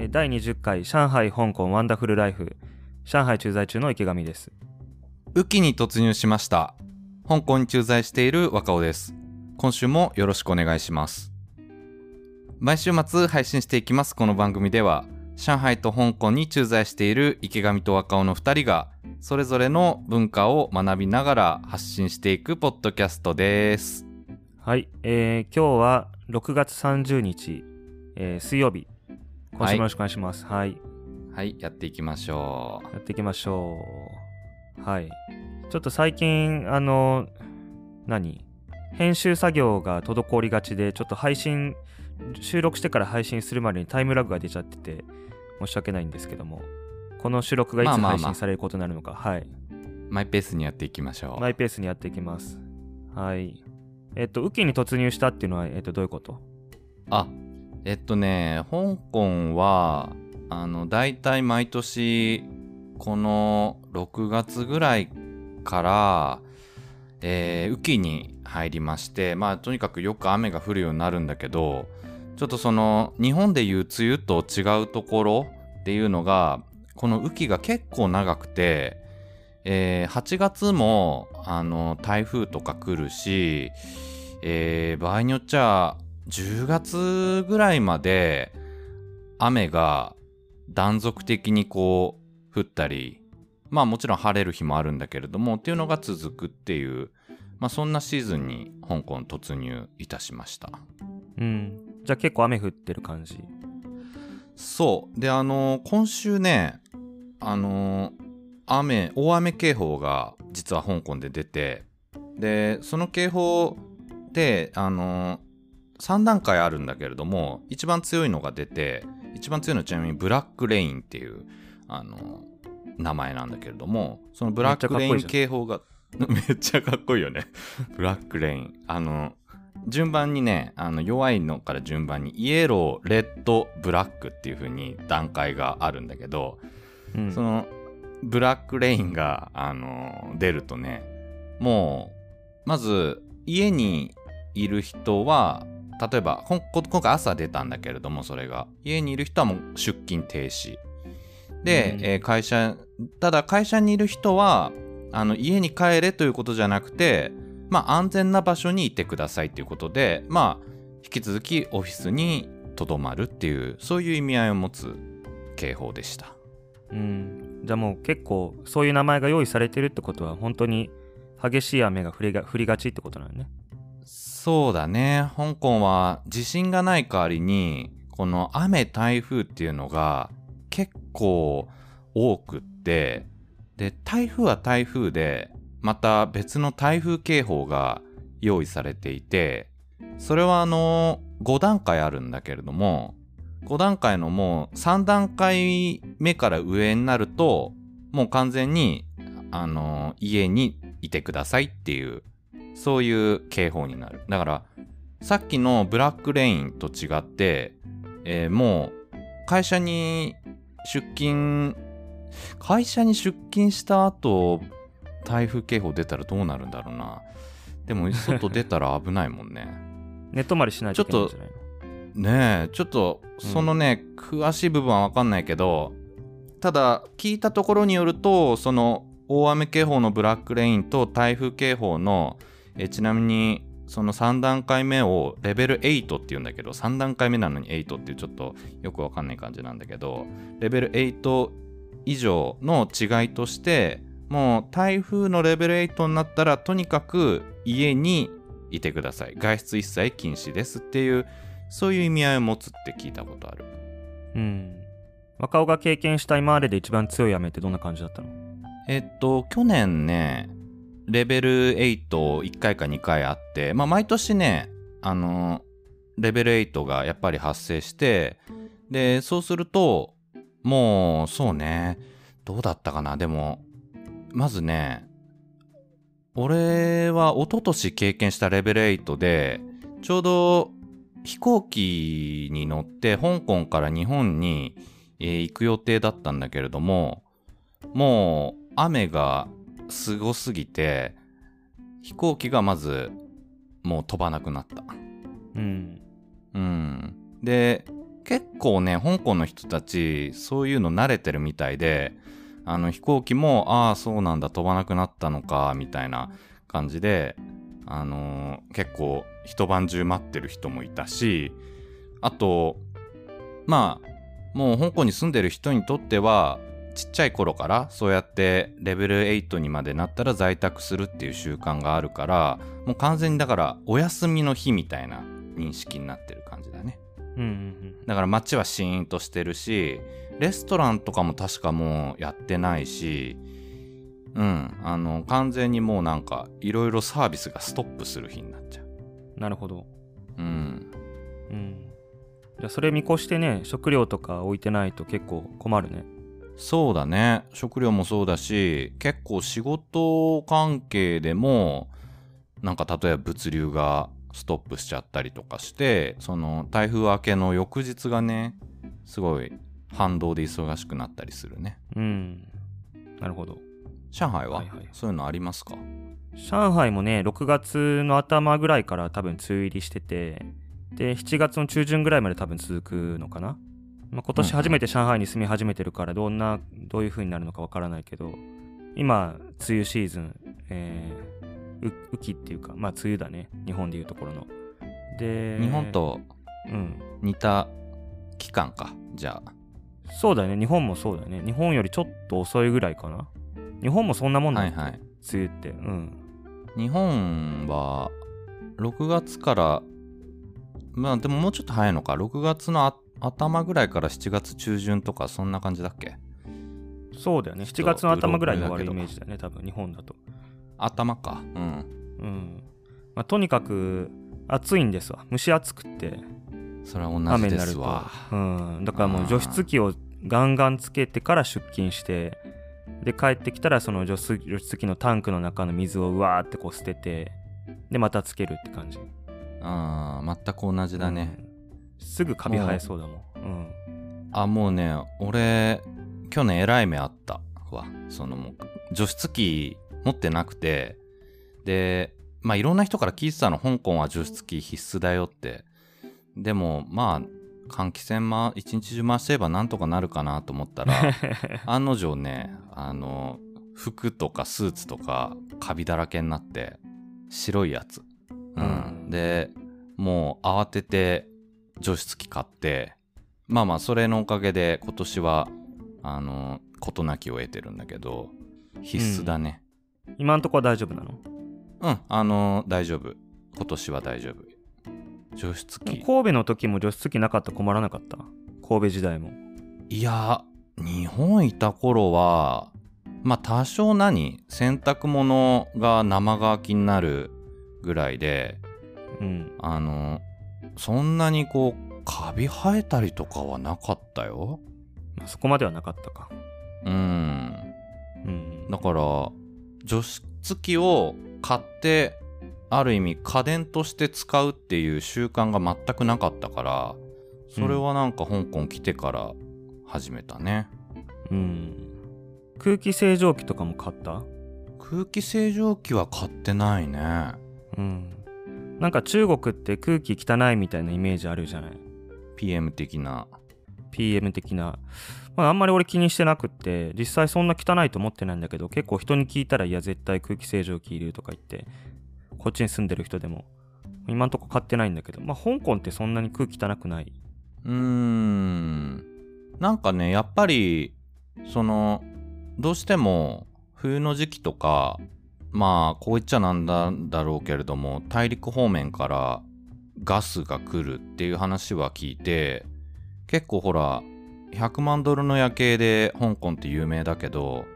えー第20回上海香港ワンダフルライフ。上海駐在中の池上です。雨季に突入しました。香港に駐在している若尾です。今週もよろしくお願いします。毎週末配信していきますこの番組では上海と香港に駐在している池上と若尾の2人がそれぞれの文化を学びながら発信していくポッドキャストです。はい、えー今日は6月30日、えー水曜日今週もよろしくお願いします。はい、はいやっていきましょやっていきましょう。はい。ちょっと最近あの何？編集作業が滞りがちでちょっと配信収録してから配信するまでにタイムラグが出ちゃってて申し訳ないんですけどもこの収録がいつまあまあまあ。配信されることになるのか、はい、うマイペースにやっていきましょう。マイペースにやっていきます。はい。えっと、雨季に突入したっていうのは、えっと、どういうこと？あえっとね香港はあの大体毎年この6月ぐらいから、えー雨季に入りましてまあとにかくよく雨が降るようになるんだけどちょっとその日本でいう梅雨と違うところっていうのがこの雨季が結構長くて、えー8月もあの台風とか来るし、えー場合によっちゃ10月ぐらいまで雨が断続的にこう降ったりまあもちろん晴れる日もあるんだけれどもっていうのが続くっていう、まあ、そんなシーズンに香港突入いたしましたうん。じゃあ結構雨降ってる感じ？そうであの今週ねあの雨大雨警報が実は香港で出てでその警報であの3段階あるんだけれども一番強いのが出て一番強いのはちなみにブラックレインっていうあの名前なんだけれどもそのブラックレイン警報が めっちゃかっこいいよね。ブラックレイン。あの順番にねあの弱いのから順番にイエローレッドブラックっていう風に段階があるんだけど、うん。そのブラックレインがあの出るとねもうまず家にいる人は例えばこんこ今回朝出たんだけれどもそれが家にいる人はもう出勤停止で、うんえー会社ただ会社にいる人はあの家に帰れということじゃなくてまあ安全な場所にいてくださいということでまあ引き続きオフィスにとどまるっていうそういう意味合いを持つ警報でしたうん。じゃあもう結構、そういう名前が用意されてるってことは、本当に激しい雨が降りが降りがちってことなのね。そうだね。香港は地震がない代わりにこの雨台風っていうのが結構多くってで台風は台風でまた別の台風警報が用意されていてそれはあの5段階あるんだけれども5段階のもう3段階目から上になるともう完全にあの家にいてくださいっていうそういう警報になる。だから、さっきのブラックレインと違って、えーもう、会社に出勤、会社に出勤した後、台風警報出たらどうなるんだろうな。でも、外出たら危ないもんね。寝泊まりしないといけないんじゃないの？ねえ、ちょっと、そのね、詳しい部分はわかんないけど、ただ、聞いたところによると、その、大雨警報のブラックレインと台風警報の、えちなみに、その3段階目をレベル8っていうんだけど、3段階目なのに8っていうちょっとよくわかんない感じなんだけど、レベル8以上の違いとして、もう台風のレベル8になったら、とにかく家にいてください。外出一切禁止ですっていう、そういう意味合いを持つって聞いたことある。うん。若尾が経験した今までで一番強い雨ってどんな感じだったの？えっと、去年ね、レベル81回か2回あって、まあ、毎年ね、あの、レベル8がやっぱり発生して、で、そうすると、もう、そうね、どうだったかな、でも、まずね、俺は一昨年経験したレベル8で、ちょうど飛行機に乗って香港から日本に、えー行く予定だったんだけれども、もう雨がすごすぎて、飛行機がまずもう飛ばなくなった。うん。うん。で、結構ね香港の人たちそういうの慣れてるみたいであの飛行機もああそうなんだ飛ばなくなったのかみたいな感じであのー結構一晩中待ってる人もいたしあとまあもう香港に住んでる人にとってはちっちゃい頃からそうやってレベル8にまでなったら在宅するっていう習慣があるからもう完全にだからお休みの日みたいな認識になってる感じだね。うんうんだから街はシーンとしてるしレストランとかも確かもうやってないしうんあの完全にもうなんかいろいろサービスがストップする日になっちゃう。うんなるほど。うん。うん。じゃあそれ見越してね食料とか置いてないと結構困るねそうだね。食料もそうだし結構仕事関係でもなんか例えば物流がストップしちゃったりとかしてその台風明けの翌日がねすごい反動で忙しくなったりするね。うん。なるほど。上海は、はいはい。そういうのありますか？上海もね6月の頭ぐらいから多分梅雨入りしててで7月の中旬ぐらいまで多分続くのかな、まあ、今年初めて上海に住み始めてるからどんなどういう風になるのかわからないけど今梅雨シーズン、えー、う雨季っていうかまあ梅雨だね。日本でいうところの。で日本とうん。似た期間かじゃあ。そうだね。日本もそうだね。日本よりちょっと遅いぐらいかな。日本もそんなもんだっけ、はいはい。梅雨って。うん。日本は6月からまあでももうちょっと早いのか。6月のあ頭ぐらいから7月中旬とかそんな感じだっけ？そうだよね。7ちょっと月の頭ぐらいに終わるイメージだね多分日本だと。頭か。うん。うん。まあ、とにかく暑いんですわ。蒸し暑くって。それは同じ雨になると。ですわ、うん、だからもう除湿機をガンガンつけてから出勤してで帰ってきたらその除湿除湿機のタンクの中の水をうわーってこう捨ててでまたつけるって感じ。あー全く同じだね、うんすぐカビ生えそうだもん。うん。あもうね俺去年えらい目あった。わそのもう除湿機持ってなくて。でまあいろんな人から聞いてたの。香港は除湿機必須だよって。でもまあ換気扇ま一日中回してればなんとかなるかなと思ったら 案の定ねあの服とかスーツとかカビだらけになって白いやつ、うん。うん。でもう慌てて除湿機買ってまあまあそれのおかげで今年はあの事なきを得てるんだけど必須だね。今んとこは大丈夫なの？うん、あの大丈夫。今年は大丈夫。除湿機神戸の時も除湿機なかったら困らなかった？神戸時代も。いや日本いた頃はまあ多少何洗濯物が生乾きになるぐらいでうん。あのそんなにこうカビ生えたりとかはなかったよ。まあ、そこまではなかったか。うん。うん。だから除湿機を買ってある意味家電として使うっていう習慣が全くなかったからそれはなんか香港来てから始めたね、うん。空気清浄機とかも買った？空気清浄機は買ってないね。うんなんか中国って空気汚いみたいなイメージあるじゃない？PM 的な。PM 的な、まあ、あんまり俺気にしてなくって実際そんな汚いと思ってないんだけど結構人に聞いたらいや絶対空気清浄機いるとか言ってこっちに住んでる人でも今んとこ買ってないんだけどまあ香港ってそんなに空気汚くない。うーん。なんかねやっぱりそのどうしても冬の時期とかまあこう言っちゃなんだだろうけれども大陸方面からガスが来るっていう話は聞いて結構ほら100万ドルの夜景で香港って有名だけど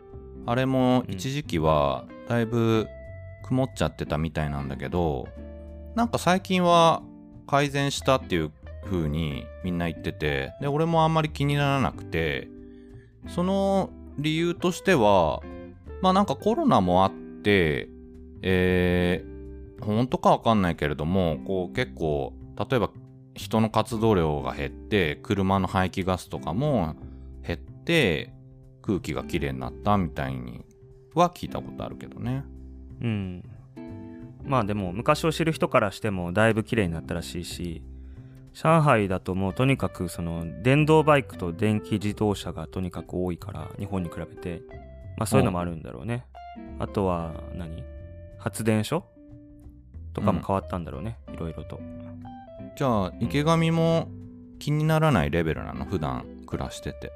あれも一時期はだいぶ曇っちゃってたみたいなんだけどなんか最近は改善したっていう風にみんな言っててで俺もあんまり気にならなくてその理由としてはまあなんかコロナもあってえー、本当かわかんないけれどもこう結構例えば人の活動量が減って車の排気ガスとかも減って空気がきれいになったみたいには聞いたことあるけどね。うん。まあでも昔を知る人からしてもだいぶ綺麗になったらしいし上海だともうとにかくその電動バイクと電気自動車がとにかく多いから日本に比べて。まあそういうのもあるんだろうね。あとは何？発電所？とかも変わったんだろうね、いろいろと。じゃあ池上も気にならないレベルなの？普段暮らしてて。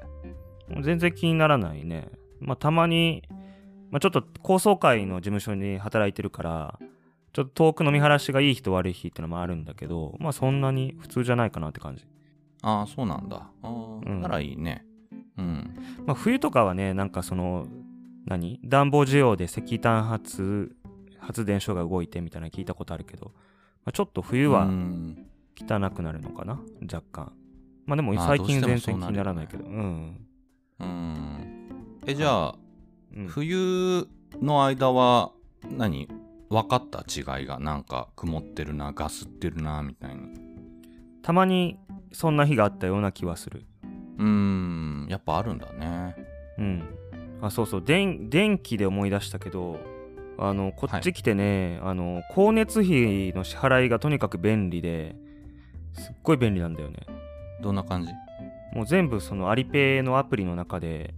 全然気にならないね。まあたまに、まあ、ちょっと高層階の事務所に働いてるからちょっと遠く飲み晴らしがいい日と悪い日ってのもあるんだけどまあそんなに普通じゃないかなって感じ。ああそうなんだ。ああ、うん。ならいいね。うん。まあ、冬とかはねなんかその何？暖房需要で石炭発発電所が動いてみたいなの聞いたことあるけど、まあ、ちょっと冬うはん。汚くなるのかな？若干。まあでもまあ最近全然気にならないけど、うん、うん。えじゃあうん、冬の間は何？分かった違いがなんか曇ってるなガスってるなみたいにたまにそんな日があったような気はする。うーん。やっぱあるんだね。うんあそうそう。電電気で思い出したけどあのこっち来てね、あの光熱費の支払いがとにかく便利ですっごい便利なんだよね。どんな感じ？もう全部そのアリペイのアプリの中で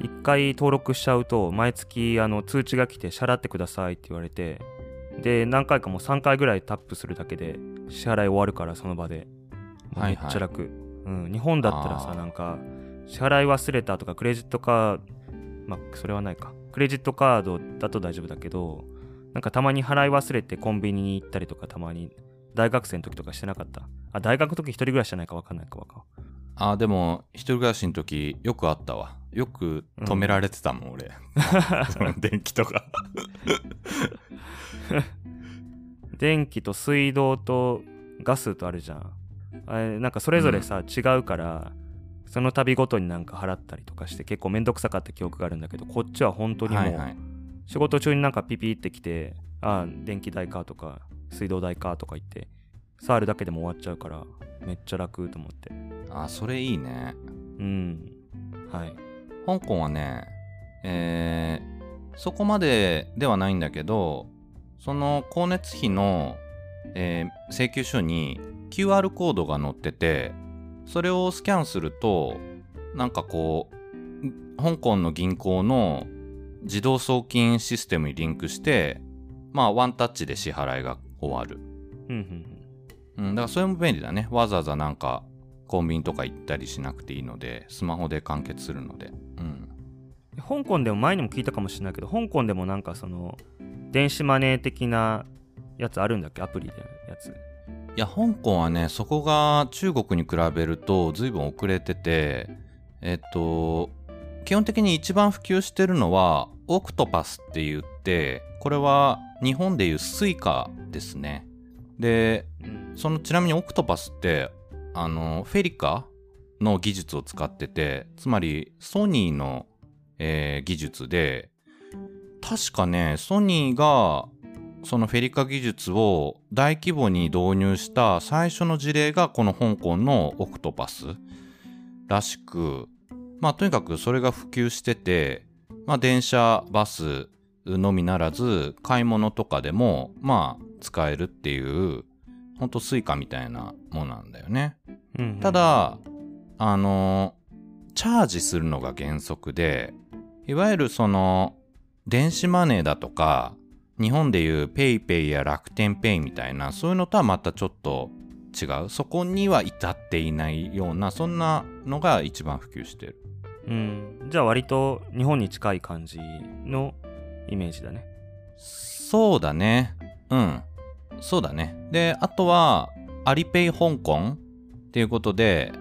1回登録しちゃうと毎月あの通知が来て支払ってくださいって言われてで何回かもう3回ぐらいタップするだけで支払い終わるからその場で。めっはい。はいちゃ楽、うん、日本だったらさなんか支払い忘れたとかクレジットカードまあそれはないか。クレジットカードだと大丈夫だけどなんかたまに払い忘れてコンビニに行ったりとかたまに大学生の時とかしてなかった？あ大学の時一人暮らしじゃないか分かんないか分か。んあでも一人暮らしの時よくあったわ。よく止められてたもん、俺その 電気とか。電気と水道とガスとあるじゃん。あれなんかそれぞれさ、違うからその度ごとになんか払ったりとかして結構めんどくさかった記憶があるんだけどこっちは本当にもはいうはい。仕事中になんかピピってきてあ電気代かとか水道代かとか言って触るだけでも終わっちゃうからめっちゃ楽と思って。あそれいいね。うん。はい。香港はねえーそこまでではないんだけどその光熱費の、えー請求書に QR コードが載っててそれをスキャンするとなんかこう香港の銀行の自動送金システムにリンクしてまあワンタッチで支払いが終わるうんだからそれも便利だね。わざわざなんかコンビニとか行ったりしなくていいので、スマホで完結するので。うん。香港でも前にも聞いたかもしれないけど香港でもなんかその電子マネー的なやつあるんだっけ？アプリでやついや、香港はね、そこが中国に比べると随分遅れてて、えっと、基本的に一番普及してるのは、オクトパスって言って、これは日本でいうスイカですね。で、そのちなみにオクトパスってあのフェリカの技術を使っててつまりソニーの、えー技術で確かねソニーがそのフェリカ技術を大規模に導入した最初の事例がこの香港のオクトパスらしくまあとにかくそれが普及しててまあ電車バスのみならず買い物とかでもまあ使えるっていうほんとスイカみたいなものなんだよね。うんうんただ、あの、チャージするのが原則で、いわゆるその、電子マネーだとか、日本でいう PayPay や楽天ペイみたいな、そういうのとはまたちょっと違う。そこには至っていないような、そんなのが一番普及してる。うん、じゃあ割と日本に近い感じのイメージだね。そうだね。うん。そうだね。で、あとは、アリペイ香港っていうことで、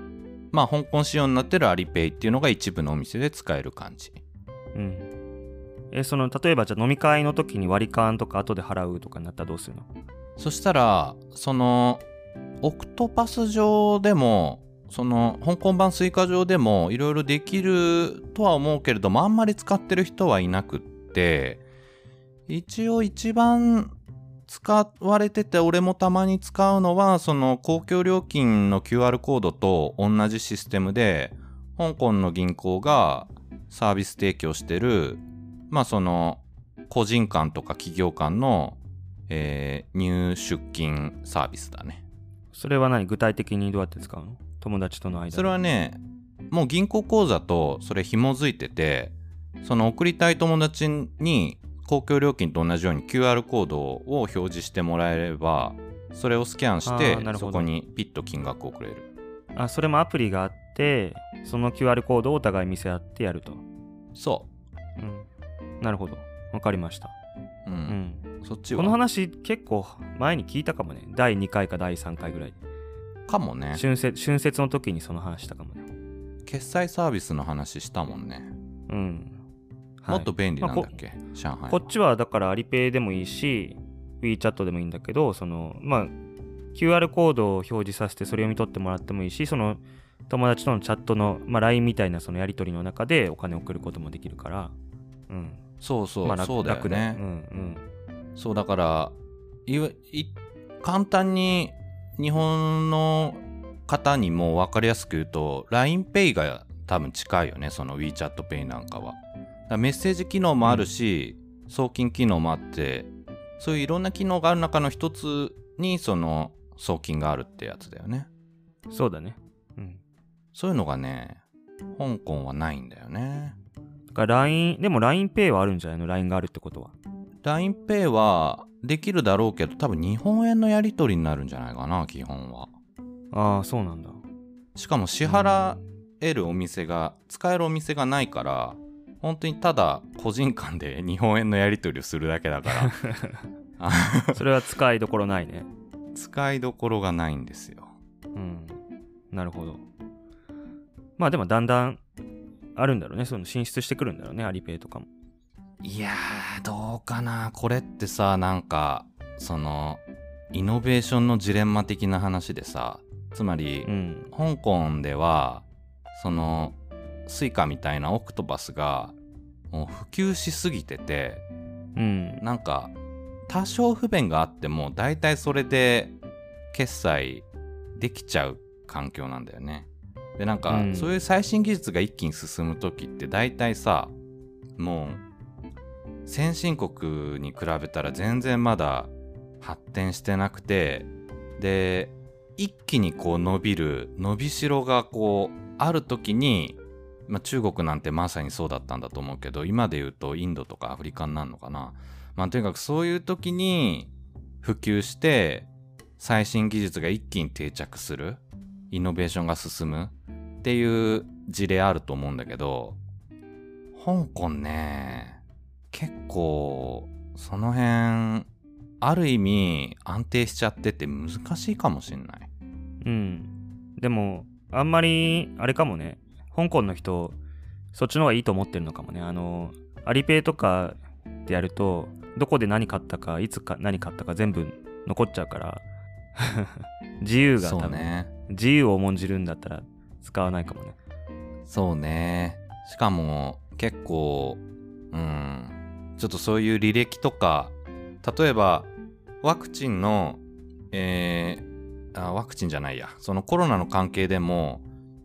まあ、香港仕様になってるアリペイっていうのが一部のお店で使える感じ。うん。え、その、例えばじゃあ飲み会の時に割り勘とか後で払うとかになったらどうするの？そしたら、その、オクトパス上でも、その、香港版スイカ上でもいろいろできるとは思うけれども、あんまり使ってる人はいなくって、一応一番使われてて俺もたまに使うのはその公共料金の QR コードと同じシステムで香港の銀行がサービス提供してるまあその個人間とか企業間の、えー入出金サービスだね。それは何？具体的にどうやって使うの？友達との間で。それはねもう銀行口座とそれ紐づいててその送りたい友達に公共料金と同じように QR コードを表示してもらえればそれをスキャンしてそこにピッと金額をくれる。あそれもアプリがあってその QR コードをお互い見せ合ってやると。そう。んなるほど。わかりました。う、うん。うん。そっちは？この話結構前に聞いたかもね。第2回か第3回ぐらい。かもね。春節春節の時にその話したかもね。決済サービスの話したもんね、うん、はい。もっと便利なんだっけ、上海は。こっちはだからアリペイでもいいし WeChat でもいいんだけどそのまあ QR コードを表示させてそれを読み取ってもらってもいいしその友達とのチャットの、まあ、LINE みたいなそのやり取りの中でお金を送ることもできるから。うんそうそう、まあ楽そうだよ楽だよね、うん。そうだからいわい簡単に日本の方にも分かりやすく言うと LINEPay が多分近いよねその WeChatPay なんかは。だメッセージ機能もあるし、送金機能もあってそういういろんな機能がある中の一つにその送金があるってやつだよね。うんそうだね。うん。そういうのがね香港はないんだよね。だ LINE でも LINEPay はあるんじゃないの ?LINE があるってことは。LINEPay はできるだろうけど多分日本円のやり取りになるんじゃないかな基本は。ああそうなんだ。しかも支払えるお店が使えるお店がないから本当にただ個人間で 日本円のやり取りをするだけだから。あ それは使いどころないね。使いどころがないんですよ。うん。なるほど。まあでもだんだんあるんだろうね。その進出してくるんだろうね。アリペイとかも。いやーどうかな。これってさなんかそのイノベーションのジレンマ的な話でさつまり、うん。香港ではそのスイカみたいなオクトパスがもう普及しすぎててうん。なんか多少不便があっても大体それで決済できちゃう環境なんだよね。でなんか、うん。そういう最新技術が一気に進む時って大体さもう先進国に比べたら全然まだ発展してなくてで一気にこう伸びる伸びしろがこうある時に、まあ、中国なんてまさにそうだったんだと思うけど今で言うとインドとかアフリカになるのかな、まあ、とにかくそういう時に普及して最新技術が一気に定着するイノベーションが進むっていう事例あると思うんだけど香港ね結構その辺ある意味安定しちゃってて難しいかもしんない。うん。でもあんまりあれかもね。香港の人そっちの方がいいと思ってるのかもね。あのアリペイとかでやるとどこで何買ったかいつか何買ったか全部残っちゃうから 自由が多分、そうね自由を重んじるんだったら使わないかもね。そうね。しかも結構うん。ちょっとそういう履歴とか例えばワクチンのえーあワクチンじゃないや。そのコロナの関係でも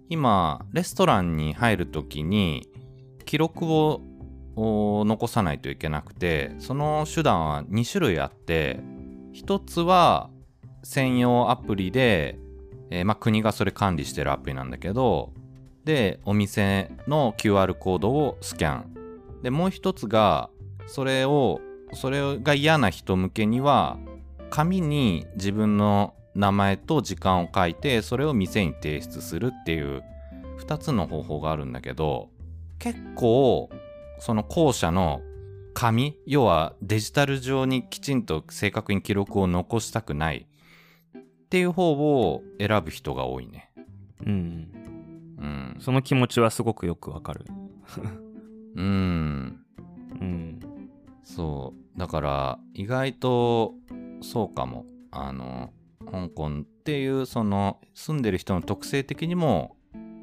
今レストランに入るときに記録を残さないといけなくてその手段は2種類あって一つは専用アプリで、えーまあ、国がそれ管理してるアプリなんだけどでお店の QR コードをスキャン。でもう一つがそれをそれが嫌な人向けには紙に自分の名前と時間を書いてそれを店に提出するっていう2つの方法があるんだけど結構その後者の紙要はデジタル上にきちんと正確に記録を残したくない。っていう方を選ぶ人が多いね。うんうん。その気持ちはすごくよくわかる うん。うんそう。だから意外とそうかも。あの、香港っていうその住んでる人の特性的にも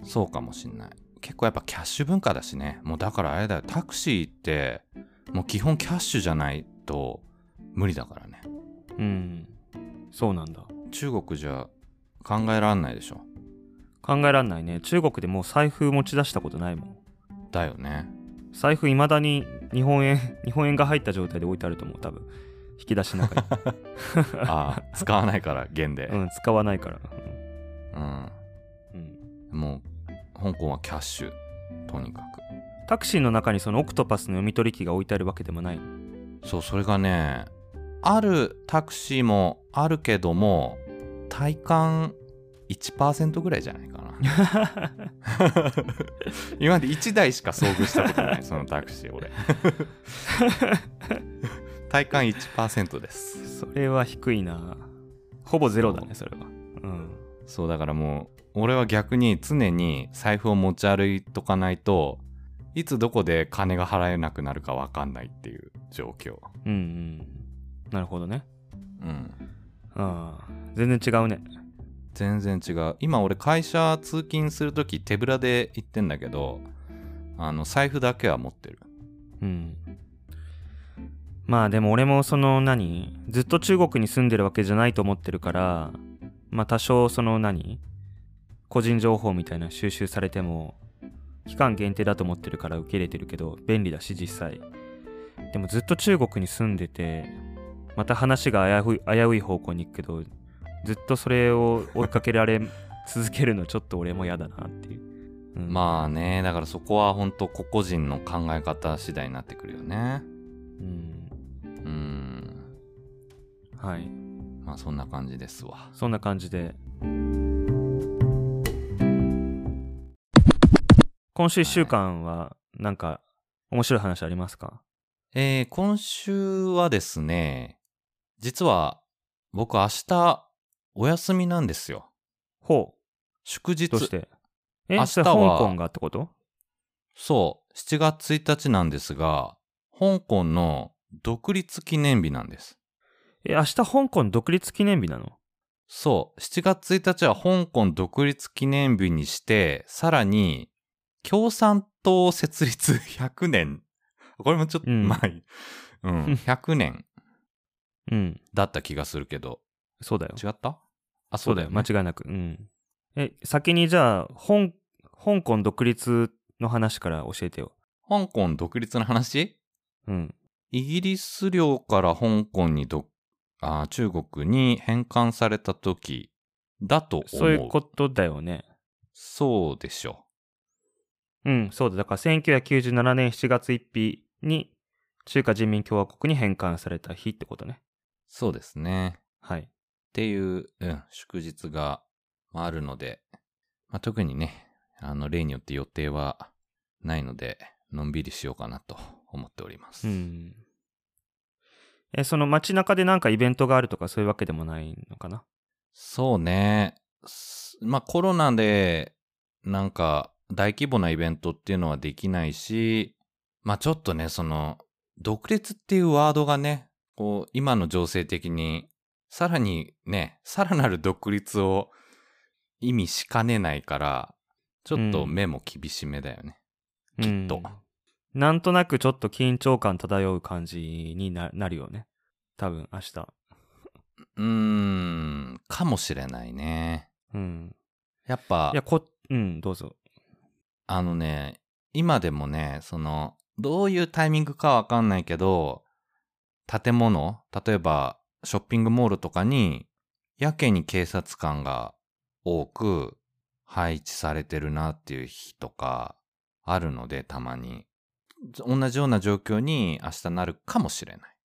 そうかもしんない。結構やっぱキャッシュ文化だしね。もうだからあれだよ。タクシーってもう基本キャッシュじゃないと無理だからね。うんそうなんだ中国じゃ考えらんないでしょ。考えらんないね中国でもう財布持ち出したことないもんだよね。財布いまだに日本円 日本円が入った状態で置いてあると思う多分引き出しの中に。ああ使わないから弦で、うん、使わないから。うんうん、もう香港はキャッシュとにかタクシーの中にそのオクトパスの読み取り機が置いてあるわけでもない。くそうそれがねあるタクシーもあるけども体感1%ぐらいじゃないかな 今まで1台しか遭遇したことないそのタクシー俺 体感1%ですそれは低いな。ほぼゼロだね、それは。うん。そうだからもう俺は逆に常に財布を持ち歩いとかないといつどこで金が払えなくなるか分かんないっていう状況うんうん。なるほどね。うんああ、全然違うね。全然違う今俺会社通勤する時手ぶらで行ってんだけどあの財布だけは持ってるうん。まあでも俺もその何ずっと中国に住んでるわけじゃないと思ってるから、まあ多少その何個人情報みたいな収集されても期間限定だと思ってるから受け入れてるけど便利だし実際。でもずっと中国に住んでてまた話が危うい危うい方向に行くけどずっとそれを追いかけられ続けるのちょっと俺も嫌だなっていう。うんまあねだからそこは本当個々人の考え方次第になってくるよねうん。うんはい。まあそんな感じですわそんな感じで。今週1週間は、なんか、面白い話ありますか？えー、今週はですね実は僕明日お休みなんですよ。ほ祝日。う。どうして？え、明日は香港がってこと？そう。7月1日なんですが香港の独立記念日なんです。え、明日香港独立記念日なの？そう。7月1日は香港独立記念日にしてさらに共産党設立 100年。これもちょっとうん。前、うん、100年うん。だった気がするけどそうだよ。違った？あそうだよ。ね間違いなく。うん。え、先にじゃあ、香香港独立の話から教えてよ。香港独立の話？うん。イギリス領から香港にどあ中国に返還された時だと思うそういうことだよね。そうでしょうん、そうだ。だから1997年7月1日に中華人民共和国に返還された日ってことね。そうですねはい。っていう、うん、祝日がまああるので、まあ、特にねあの例によって予定はないのでのんびりしようかなと思っております、うん。え、その街中でなんかイベントがあるとかそういうわけでもないのかな？そうねすまあコロナでなんか大規模なイベントっていうのはできないしまあちょっとねその独立っていうワードがねこう今の情勢的にさらにねさらなる独立を意味しかねないからちょっと目も厳しめだよね、きっとうんなんとなくちょっと緊張感漂う感じにななるよね。多分明日。うーんかもしれないねうん。やっぱいや、こ、うん、どうぞ。あのね、今でもね、その、どういうタイミングかわかんないけど、建物、例えばショッピングモールとかに、やけに警察官が多く配置されてるなっていう日とかあるので、たまに。同じような状況に明日なるかもしれない。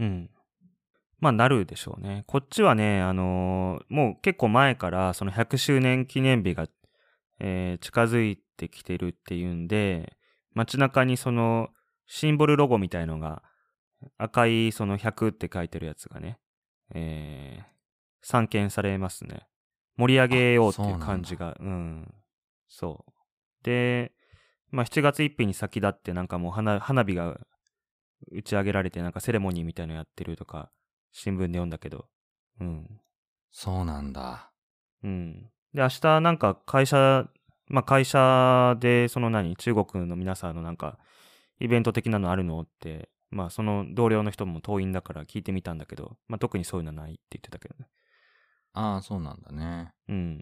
うん。まあ、なるでしょうね。こっちはね、あのーもう結構前から、その100周年記念日が、えー近づいてきてるっていうんで、街中にその、シンボルロゴみたいのが、赤いその100って書いてるやつがね、えー散見されますね。盛り上げようっていう感じが、うん。そう。で、まあ、7月1日に先立ってなんかもう花花火が打ち上げられてなんかセレモニーみたいのやってるとか新聞で読んだけどうんそうなんだ。うんで明日なんか会社まあ会社でその何中国の皆さんのなんかイベント的なのあるのってまあその同僚の人も党員だから聞いてみたんだけどまあ特にそういうのはないって言ってたけどねああ、そうなんだね。うん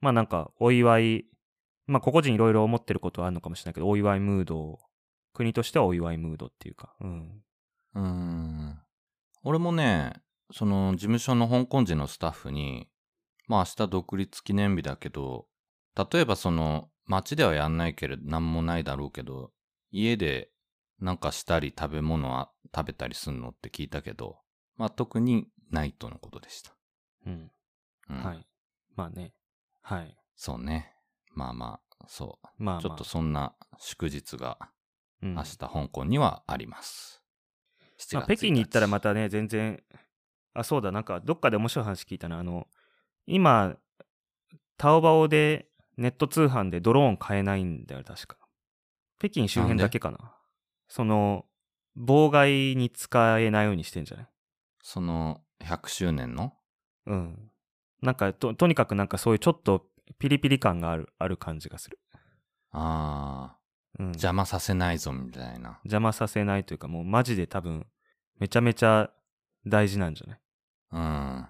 まあなんかお祝いまあ個々人いろいろ思ってることはあるのかもしれないけどお祝いムード国としてはお祝いムードっていうかうんうーん。俺もね、その事務所の香港人のスタッフに、まあ明日独立記念日だけど、例えばその街ではやんないけれど、なんもないだろうけど、家でなんかしたり食べ物は食べたりすんのって聞いたけど、まあ特にないとのことでした。うん。うん、はい。まあね。はい。そうね。まあまあ、そう。まあまあ。ちょっとそんな祝日がうん明日香港にはあります。7まあ、月北京に行ったらまた。たね、全然、あ、そうだ、なんか、どっかで面白い話聞いたな。あの、今、タオバオでネット通販でドローン買えないんだよ、確か。北京周辺だけかな。その、妨害に使えないようにしてんじゃない？その100周年の？うん。なんかと、とにかくなんかそういうちょっとピリピリ感がある、ある感じがする。あうん。あ、邪魔させないぞみたいな。邪魔させないというか、もうマジで多分、めちゃめちゃ大事なんじゃない？うん。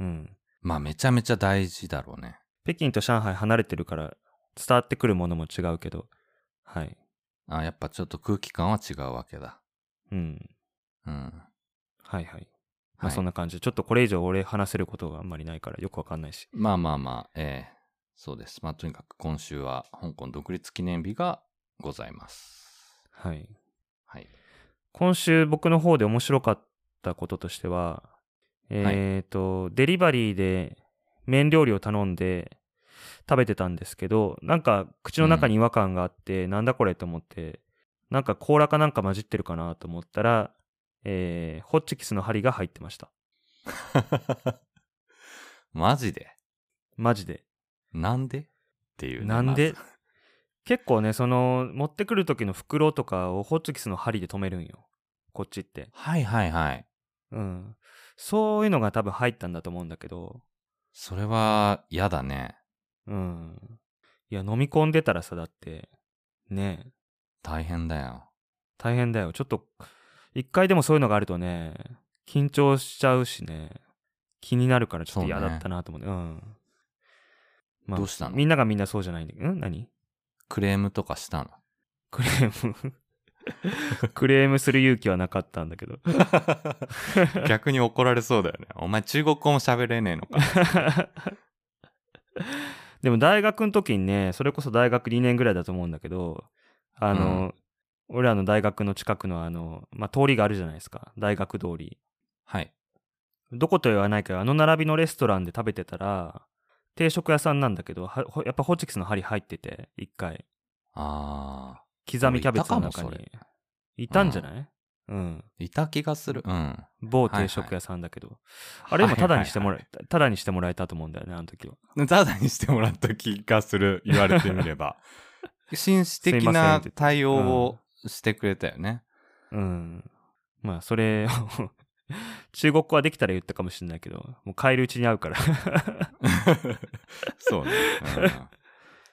うん。まあめちゃめちゃ大事だろうね。北京と上海離れてるから伝わってくるものも違うけど、はい。あやっぱちょっと空気感は違うわけだ。うん。うん。はいはい。まあはいそんな感じで、ちょっとこれ以上俺話せることがあんまりないからよくわかんないし。まあまあまあ、ええそうです。まあとにかく今週は香港独立記念日がございます。はい。はい。今週僕の方で面白かったこととしては、えっ、と、デリバリーで麺料理を頼んで食べてたんですけど、なんか口の中に違和感があって、なんだこれと思って、なんか甲羅かなんか混じってるかなと思ったら、えーホッチキスの針が入ってました。マジで？マジで。なんで？っていうね。なんで？まず結構ね、その、持ってくる時の袋とかをホッチキスの針で止めるんよ。こっちって。はいはいはい。うん。そういうのが多分入ったんだと思うんだけど、それは嫌だね。うん。いや、飲み込んでたらさ、だって、ねえ、大変だよ。大変だよ。ちょっと、一回でもそういうのがあるとね、緊張しちゃうしね、気になるからちょっと嫌だったなと思って、うん。まあどうしたの？みんながみんなそうじゃないんだけど、ん？何？クレームとかしたの？クレーム？クレームする勇気はなかったんだけど。逆に怒られそうだよね。お前中国語も喋れねえのか。でも大学の時にね、それこそ大学2年ぐらいだと思うんだけど、あの、俺らの大学の近くのあの、まあ、通りがあるじゃないですか。大学通り。はい。どこと言わないけど、あの並びのレストランで食べてたら、定食屋さんなんだけど、やっぱホッチキスの針入ってて、一回。あ刻みキャベツの中に。いたんじゃない？うん。ー、いた気がする。うん。某定食屋さんだけど。あれ今タダにしてもらえ、タダにしてもらえたと思うんだよね、あの時は。ただにしてもらった気がする。言われてみれば。紳士的な対応をしてくれたよね。うん。まあ、それを中国語はできたら言ったかもしれないけど、もう帰るうちに会うから そうね、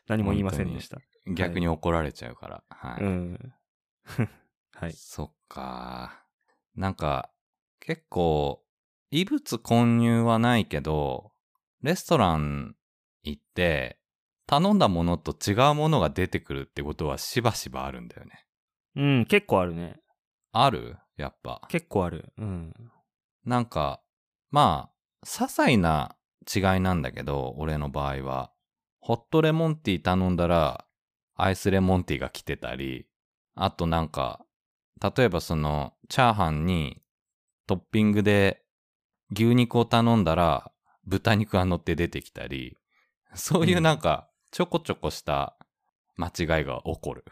何も言いませんでした。うん逆に怒られちゃうから。はい。うん。はい。そっか。なんか、結構、異物混入はないけど、レストラン行って、頼んだものと違うものが出てくるってことはしばしばあるんだよね。うん、結構あるね。ある？やっぱ。結構ある。うん。なんか、まあ、些細な違いなんだけど、俺の場合は。ホットレモンティー頼んだら、アイスレモンティーが来てたり、あとなんか、例えばその、チャーハンにトッピングで牛肉を頼んだら、豚肉が乗って出てきたり、そういうなんか、ちょこちょこした間違いが起こる。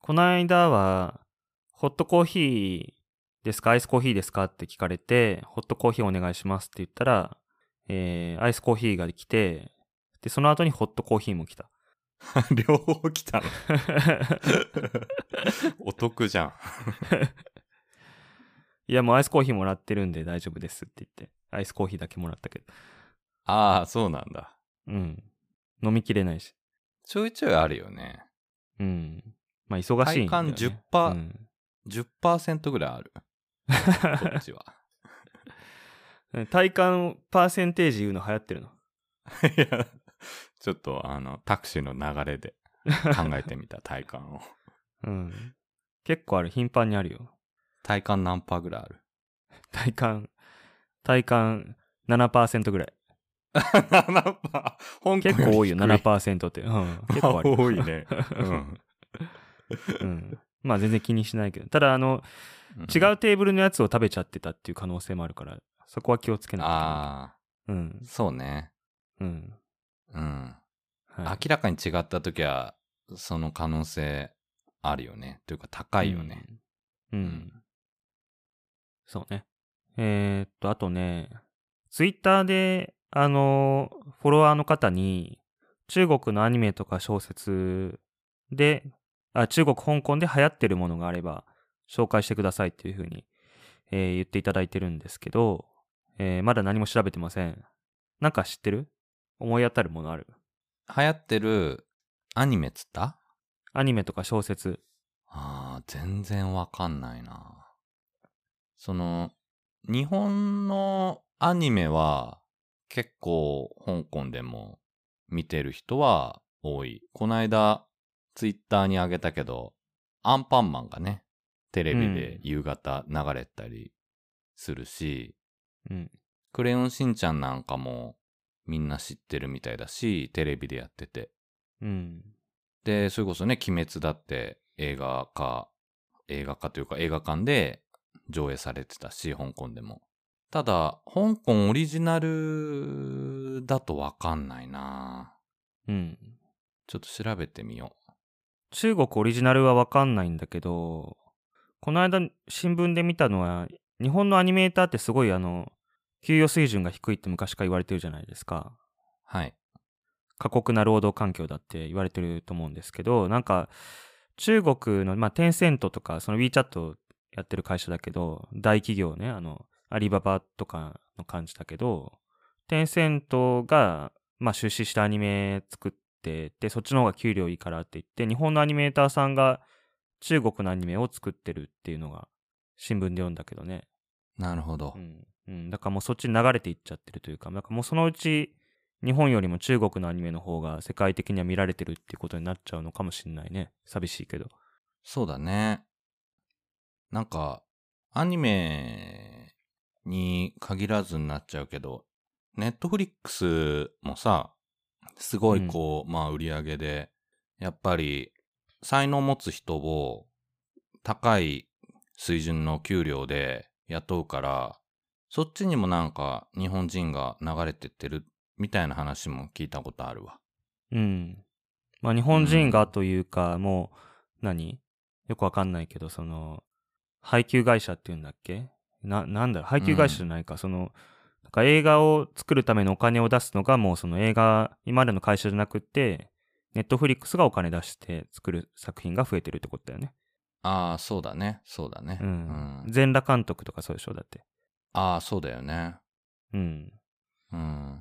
この間は、ホットコーヒーですか？アイスコーヒーですか？って聞かれて、ホットコーヒーお願いしますって言ったら、えー、アイスコーヒーが来て、で、その後にホットコーヒーも来た。両方来たの。お得じゃん。いや、もうアイスコーヒーもらってるんで大丈夫ですって言って、アイスコーヒーだけもらったけど。ああ、そうなんだ。うん。飲みきれないし。ちょいちょいあるよね。うん。まあ、忙しいんだよ、ね。体感10%うん10%ぐらいある。こっちは。体感パーセンテージ言うの流行ってるの？いや、ちょっとあの、タクシーの流れで考えてみた体感を。うん。結構ある。頻繁にあるよ。体感何パーぐらいある？体感体感7%ぐらい。7%香港結構多いよ、低7%って。うん。結構ある。多いね。うん。うん。まあ全然気にしないけど。ただ、あの、違うテーブルのやつを食べちゃってたっていう可能性もあるから、そこは気をつけないあと。うんあ、。そうね。うん。うん。はい、明らかに違った時は、その可能性あるよね。というか高いよね。うん。うん。うんそうね。えーっと、あとね、ツイッターで、あの、フォロワーの方に、中国のアニメとか小説で、あ中国、香港で流行ってるものがあれば、紹介してくださいっていうふうに、えー言っていただいてるんですけど、えーまだ何も調べてません。なんか知ってる？思い当たるものある？流行ってるアニメっつった？アニメとか小説。ああ、全然わかんないな。その、日本のアニメは結構香港でも見てる人は多い。こないだツイッターにあげたけど、アンパンマンがね、テレビで夕方流れたりするし、うん。クレヨンしんちゃんなんかもみんな知ってるみたいだし、テレビでやってて。うん。で、それこそね、鬼滅だって映画化、映画化というか映画館で上映されてたし、香港でも。ただ、香港オリジナルだとわかんないなうん。ちょっと調べてみよ中国オリジナルはわかんないんだけど、この間新聞で見たのは、日本のアニメーターってすごいあの、給与水準が低いって昔から言われてるじゃないですか。う。はい。過酷な労働環境だって言われてると思うんですけど、なんか、中国の、まあ、テンセントとか、その WeChat やってる会社だけど、大企業ね、あの、アリババとかの感じだけど、テンセントが、まあ、出資したアニメ作ってで、そっちの方が給料いいからって言って、日本のアニメーターさんが中国のアニメを作ってるっていうのが新聞で読んだけどね。なるほどう。ん。うん。だからもうそっちに流れていっちゃってるというか、なんかもうそのうち日本よりも中国のアニメの方が世界的には見られてるっていうことになっちゃうのかもしんないね。寂しいけど。そうだね。なんか、アニメに限らずになっちゃうけど、ネットフリックスもさ、すごいこう、まあ売り上げで、やっぱり才能を持つ人を高い水準の給料で雇うから、そっちにもなんか日本人が流れてってるみたいな話も聞いたことあるわ。うん。まあ日本人がというか、もう、何？よくわかんないけど、その、配給会社っていうんだっけ？な、なんだろう、配給会社じゃないか、その、なんか映画を作るためのお金を出すのがもうその映画、今までの会社じゃなくって、ネットフリックスがお金出して作る作品が増えてるってことだよね。ああ、そうだね。そうだね。うん。うん全裸監督とかそうでしょ？だって。ああ、そうだよね。うん。うん。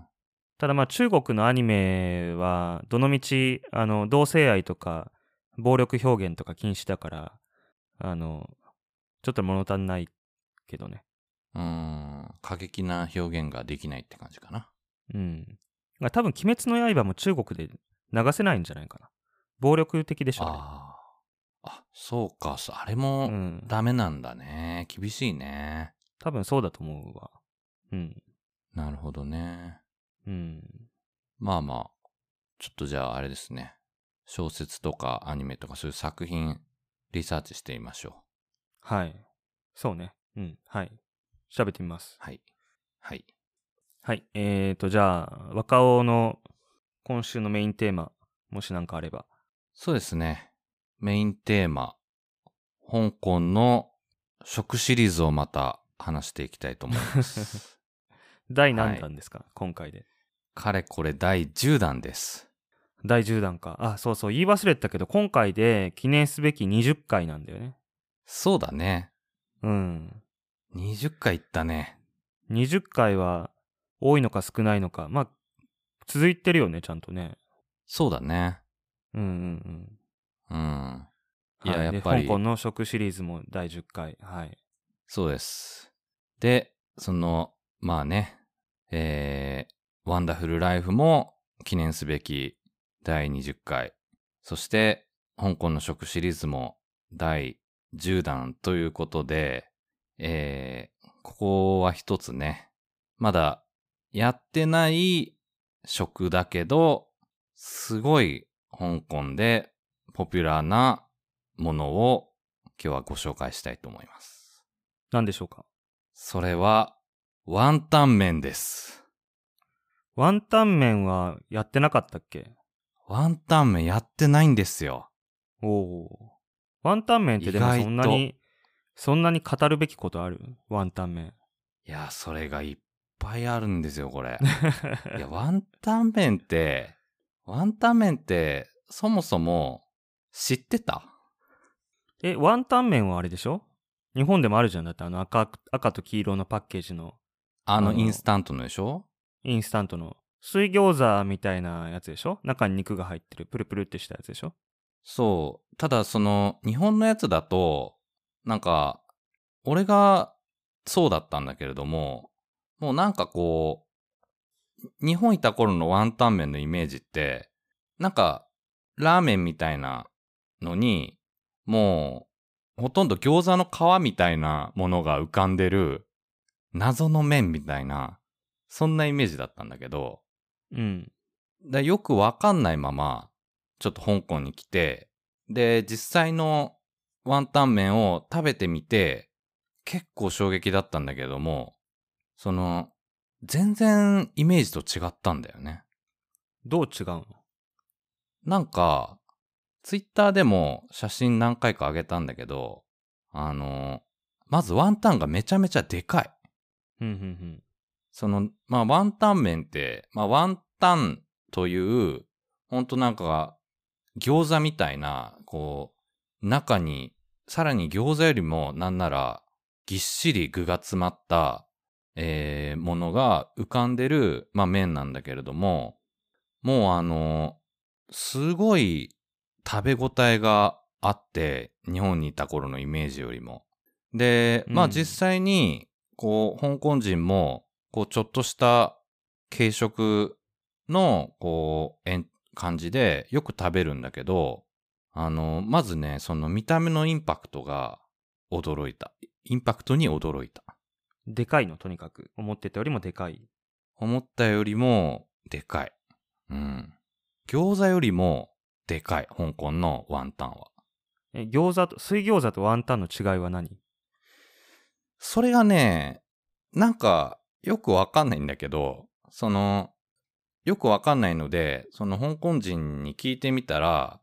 ただまあ中国のアニメは、どのみち、あの、同性愛とか、暴力表現とか禁止だから、あの、ちょっと物足んないけどね。うん。過激な表現ができないって感じかな。うん。まあ多分、鬼滅の刃も中国で流せないんじゃないかな。暴力的でしょ、あああ。あ、そうか。そあれれ。もうん。ダメなんだね。厳しいね。多分そうだと思うわ。うん。なるほどね。うん。まあまあ。ちょっとじゃああれですね。小説とかアニメとかそういう作品リサーチしてみましょう。はい。そうね。うん。はい。調べてみます。はい。はい。はい。えーと、じゃあ、若尾の今週のメインテーマ、もしなんかあれば。そうですね。メインテーマ。香港の食シリーズをまた話していきたいと思います。第何弾ですか、今回で。かれこれ第10弾です。第10弾か。あ、そうそう、言い忘れてたけど、今回で記念すべき20回なんだよね。そうだね。うん。20回いったね。20回は多いのか少ないのか。まあ、続いてるよね、ちゃんとね。そうだね。うんうんうん。うん。いやはいでやっぱり香港の食シリーズも第10回。はい。そうです。で、その、まあね、えー、ワンダフルライフも記念すべき第20回。そして、香港の食シリーズも第10弾ということで、えー、ここは一つね、まだやってない食だけど、すごい香港でポピュラーなものを今日はご紹介したいと思います。何でしょうか？それは、ワンタン麺です。ワンタン麺はやってなかったっけ？ワンタン麺やってないんですよ。おお。ワンタン麺ってでもそんなに、そんなに語るべきことある？ワンタン麺。いや、それがいっぱいあるんですよ、これ。いや、ワンタン麺って、ワンタン麺って、そもそも知ってた？え、ワンタン麺はあれでしょ？日本でもあるじゃん。だってあの赤、赤と黄色のパッケージのあの、インスタントのでしょ？インスタントの水餃子みたいなやつでしょ？中に肉が入ってるプルプルってしたやつでしょ？そう。ただ、その、日本のやつだと、なんか、俺がそうだったんだけれども、もうなんかこう、日本いた頃のワンタン麺のイメージって、なんか、ラーメンみたいなのに、もう、ほとんど餃子の皮みたいなものが浮かんでる、謎の麺みたいな、そんなイメージだったんだけど、うん。だよくわかんないまま、ちょっと香港に来て、で、実際のワンタン麺を食べてみて、結構衝撃だったんだけども、その、全然イメージと違ったんだよね。どう違うの？なんか、ツイッターでも写真何回か上げたんだけど、あの、まずワンタンがめちゃめちゃでかい。うんうんうん。その、まあ、ワンタン麺って、まあ、ワンタンという、ほんとなんか、餃子みたいな、こう、中に、さらに餃子よりもなんなら、ぎっしり具が詰まった、えー、ものが浮かんでる、まあ、麺なんだけれども、もうあの、すごい食べ応えがあって、日本にいた頃のイメージよりも。で、まあうん実際に、こう、香港人も、こう、ちょっとした軽食の、こう、えん感じでよく食べるんだけど、あの、まずね、その見た目のインパクトが驚いた。インパクトに驚いた。でかいの、とにかく。思ってたよりもでかい。思ったよりもでかい。うん。餃子よりもでかい。香港のワンタンは。え、餃子と、水餃子とワンタンの違いは何？それがね、なんかよくわかんないんだけど、その、よくわかんないので、その香港人に聞いてみたら、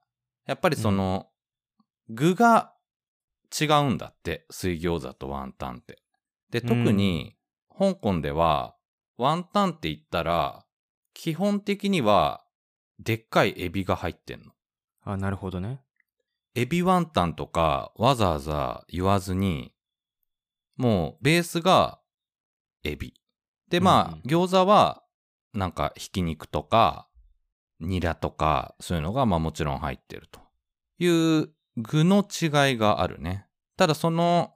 やっぱりその、具が違うんだって、水餃子とワンタンって。で、特に、香港では、ワンタンって言ったら、基本的には、でっかいエビが入ってんの。あ、なるほどね。エビワンタンとかわざわざ言わずに、もうベースがエビ。で、まあ、餃子はなんかひき肉とかニラとかそういうのがまあもちろん入ってるという具の違いがあるね。ただその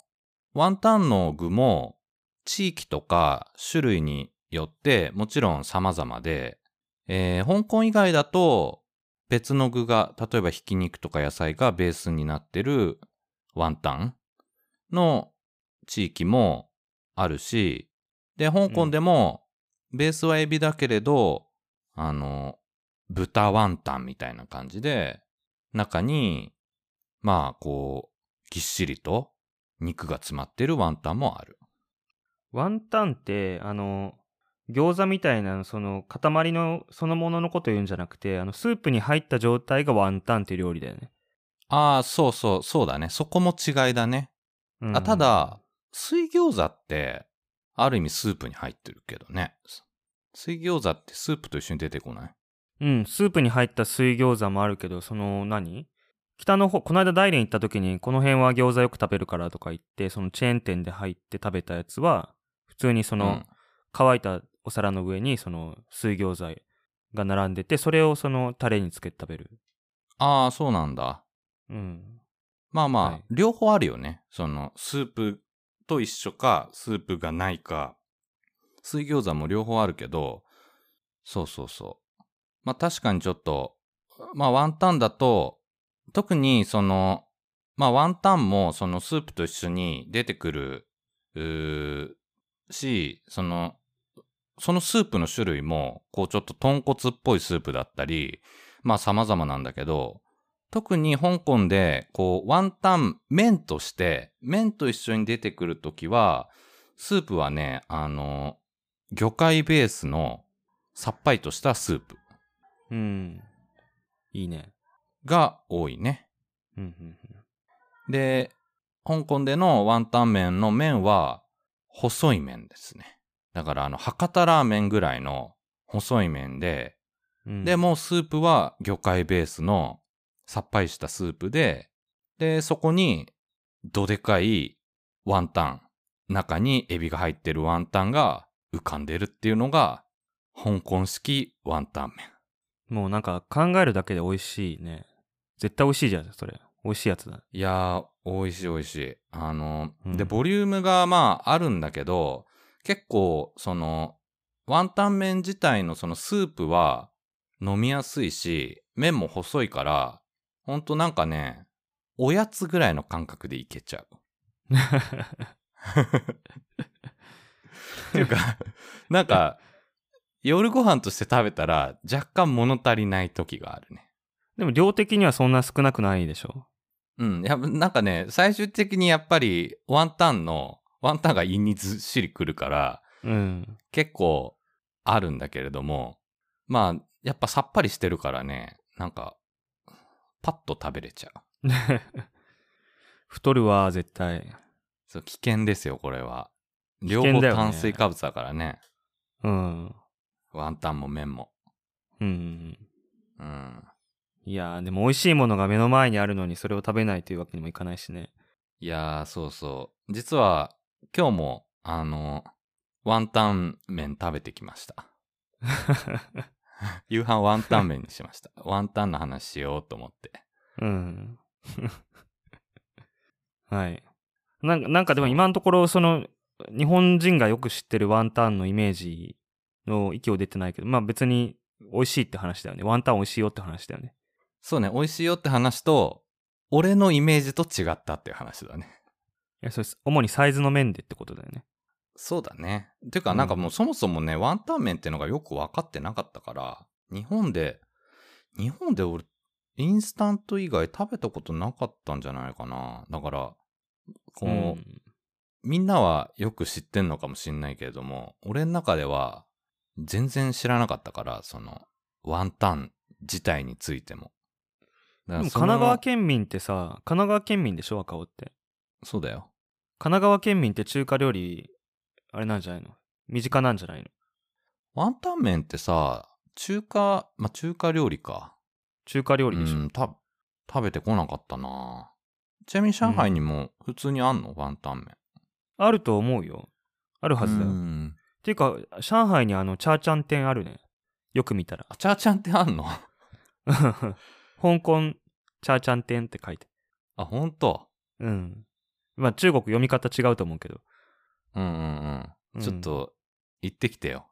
ワンタンの具も地域とか種類によってもちろん様々で、えー香港以外だと別の具が、例えばひき肉とか野菜がベースになってるワンタンの地域もあるし、で、香港でもベースはエビだけれど、あの、豚ワンタンみたいな感じで、中に、まあ、こう、ぎっしりと肉が詰まってるワンタンもある。ワンタンって、あの、餃子みたいな、その、塊の、そのもののこと言うんじゃなくて、あの、スープに入った状態がワンタンっていう料理だよね。ああ、そうそう、そうだね。そこも違いだね。うんあただ、水餃子って、ある意味スープに入ってるけどね。水餃子ってスープと一緒に出てこない？うん、スープに入った水餃子もあるけど、その何、北の方、この間大連行った時に、この辺は餃子よく食べるからとか言って、そのチェーン店で入って食べたやつは、普通にその、うん乾いたお皿の上に、その水餃子が並んでて、それをそのタレにつけて食べる。ああ、そうなんだ。うん。まあまあ、はい両方あるよね。その、スープと一緒か、スープがないか。水餃子も両方あるけど、そうそうそう。まあ確かにちょっと、まあワンタンだと、特にその、まあワンタンもそのスープと一緒に出てくる、し、その、そのスープの種類も、こうちょっと豚骨っぽいスープだったり、まあ様々なんだけど、特に香港で、こう、ワンタン麺として、麺と一緒に出てくるときは、スープはね、あの、魚介ベースのさっぱりとしたスープうん。いいね。が多いね。で、香港でのワンタン麺の麺は細い麺ですね。だからあの、博多ラーメンぐらいの細い麺で、うん。で、もうスープは魚介ベースのさっぱりしたスープで、で、そこにどでかいワンタン、中にエビが入ってるワンタンが浮かんでるっていうのが、香港式ワンタン麺。もうなんか考えるだけで美味しいね。絶対美味しいじゃん、それ。美味しいやつだ。いやー、美味しい美味しい。あの、うんで、ボリュームがまああるんだけど、結構、その、ワンタン麺自体のそのスープは飲みやすいし、麺も細いから、ほんとなんかね、おやつぐらいの感覚でいけちゃう。っていうか、なんか、夜ご飯として食べたら若干物足りない時があるね。でも量的にはそんな少なくないでしょ？うん。やなんかね、最終的にやっぱりワンタンの、ワンタンが胃にずっしりくるから、うん。結構あるんだけれども、まあ、やっぱさっぱりしてるからね、なんか、パッと食べれちゃう。太るわ、絶対。そう、危険ですよ、これは。危両方炭水化物だからね。うん。ワンタンも麺も。うん。うん。いやー、でも美味しいものが目の前にあるのにそれを食べないというわけにもいかないしね。いやー、そうそう。実は、今日も、あの、ワンタン麺食べてきました。夕飯ワンタン麺にしました。ワンタンの話しようと思って。うん。はい。なんか、なんかでも今のところ、その、日本人がよく知ってるワンタンのイメージの域を出てないけど、まあ別に美味しいって話だよね。ワンタン美味しいよって話だよね。そうね、美味しいよって話と、俺のイメージと違ったっていう話だね。いや、それ、主にサイズの面でってことだよね。そうだね。てか、なんかもうそもそもね、ワンタン麺ってのがよく分かってなかったから、日本で、日本で俺、インスタント以外食べたことなかったんじゃないかな。だから、こう、うんみんなはよく知ってんのかもしんないけれども、俺の中では全然知らなかったから、その、ワンタン自体についても。でも神奈川県民ってさ、神奈川県民でしょ、赤尾って。そうだよ。神奈川県民って中華料理、あれなんじゃないの？身近なんじゃないの？ワンタン麺ってさ、中華、まあ、中華料理か。中華料理でしょ、うん、た、食べてこなかったなちなみに上海にも普通にあんの、ワンタン麺。あると思うよ。あるはずだよ。うっんていうか、上海にあの、チャーチャン店あるね。よく見たら。あ、チャーチャンってあんの？香港チャーチャン店って書いて。あ、ほんと？うん。まあ中国読み方違うと思うけど。うんうんううんん。ちょっと、行ってきてよ。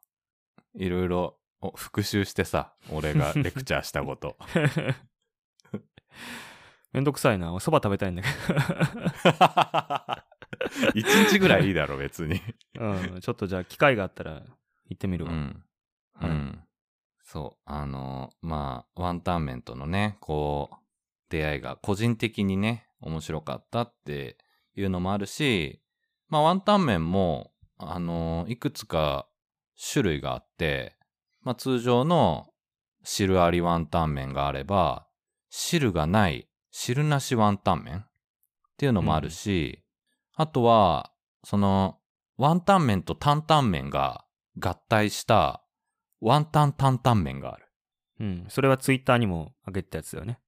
いろいろ、お復習してさ、俺が レクチャーしたこと。めんどくさいな。俺蕎麦食べたいんだけ 一日ぐらいいいだろ、別に。ど。うん。ちょっとじゃあ機会があったら行ってみるわ。うん。はいうん。そう。あの、まあ、ワンタン麺とのね、こう、出会いが個人的にね、面白かったっていうのもあるし、まあ、ワンタン麺も、あの、いくつか種類があって、まあ、通常の汁ありワンタン麺があれば、汁がない汁なしワンタン麺っていうのもあるし、あとは、その、ワンタン麺と担々麺が合体したワンタン担々麺がある。うん。それはツイッターにも上げてたやつだよね。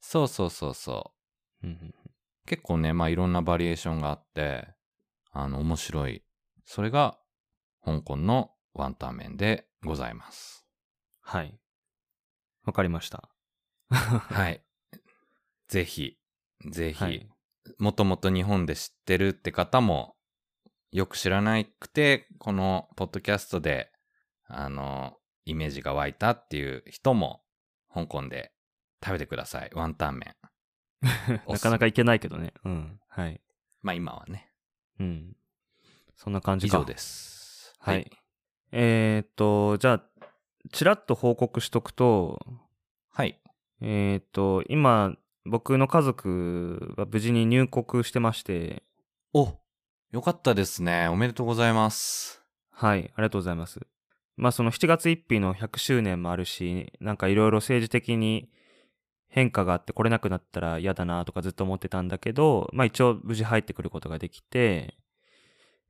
そうそうそうそう。うんうん。結構ね、まあいろんなバリエーションがあって、あの、面白い。それが、香港のワンタン麺でございます。はい。わかりました。はい。ぜひ、ぜひ、はい。もともと日本で知ってるって方も、よく知らなくて、このポッドキャストで、あの、イメージが湧いたっていう人も、香港で食べてください。ワンタン麺。なかなかいけないけどね。うん。はい。まあ今はね。うん。そんな感じか。以上です。はい。えっ、と、じゃあ、ちらっと報告しとくと、はい。えっ、と、今、僕の家族は無事に入国してまして、お、よかったですね。おめでとうございます。はい、ありがとうございます。まあ、その7月1日の100周年もあるし、なんかいろいろ政治的に変化があって来れなくなったら嫌だなとかずっと思ってたんだけど、まあ一応無事入ってくることができて、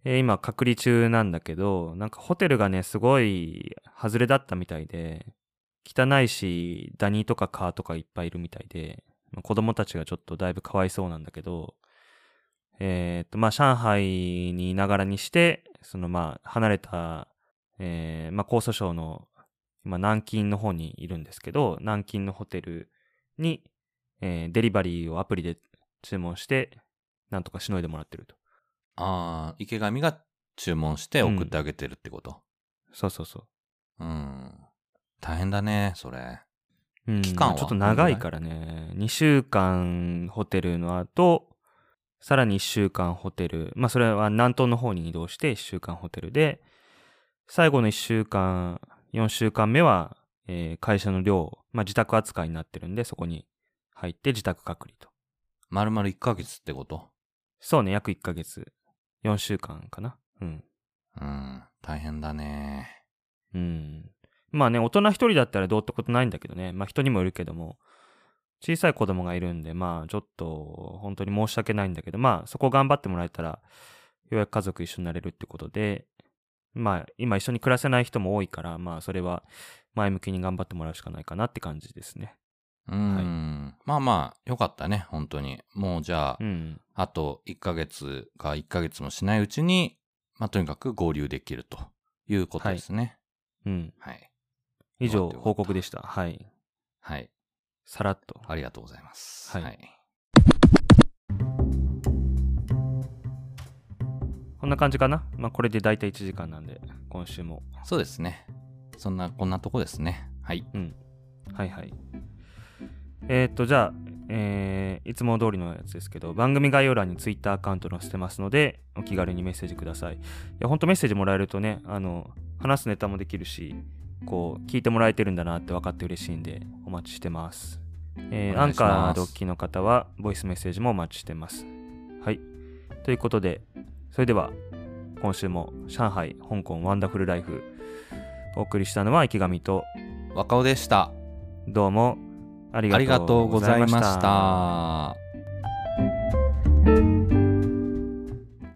えー今隔離中なんだけど、なんかホテルがね、すごい外れだったみたいで、汚いし、ダニとか蚊とかいっぱいいるみたいで、まあ子供たちがちょっとだいぶかわいそうなんだけど、えっと、まあ上海にいながらにして、そのまあ離れた、えーまあ江蘇省の、今南京の方にいるんですけど、南京のホテルに、えーデリバリーをアプリで注文して、なんとかしのいでもらってると。ああ、池上が注文して送ってあげてるってこと？そうそうそう。うん。大変だね、それ。うん、期間はちょっと長いからね。2週間ホテルの後、さらに1週間ホテル。まあそれは南東の方に移動して1週間ホテルで、最後の1週間、4週間目は、えー会社の寮、まあ自宅扱いになってるんで、そこに入って自宅隔離と。丸々1ヶ月ってこと？そうね、約1ヶ月。4週間かな。うん。うん。大変だね。うん。まあね、大人一人だったらどうってことないんだけどね。まあ人にもいるけども、小さい子供がいるんで、まあちょっと本当に申し訳ないんだけど、まあそこ頑張ってもらえたら、ようやく家族一緒になれるってことで、まあ今一緒に暮らせない人も多いから、まあそれは前向きに頑張ってもらうしかないかなって感じですね。うん。まあまあ、よかったね、本当に。もうじゃあ、うん。あと1ヶ月か1ヶ月もしないうちに、まあとにかく合流できるということですね。うん。はい。以上報告でした。はい。はい。さらっと。ありがとうございます。はいこんな感じかな。まあこれで大体1時間なんで、今週も。そうですね。そんな、こんなとこですね。はい。うん。はいはい。えーっと、じゃあ、えーいつも通りのやつですけど、番組概要欄に Twitter アカウント載せてますので、お気軽にメッセージください。いや、ほんとメッセージもらえるとね、あの、話すネタもできるし、こう、聞いてもらえてるんだなって分かって嬉しいんで、お待ちしてます。えーアンカードッキの方は、ボイスメッセージもお待ちしてます。はい。ということで、それでは、今週も上海、香港、ワンダフルライフ、お送りしたのは池上と、若尾でした。どうもありがとうございました。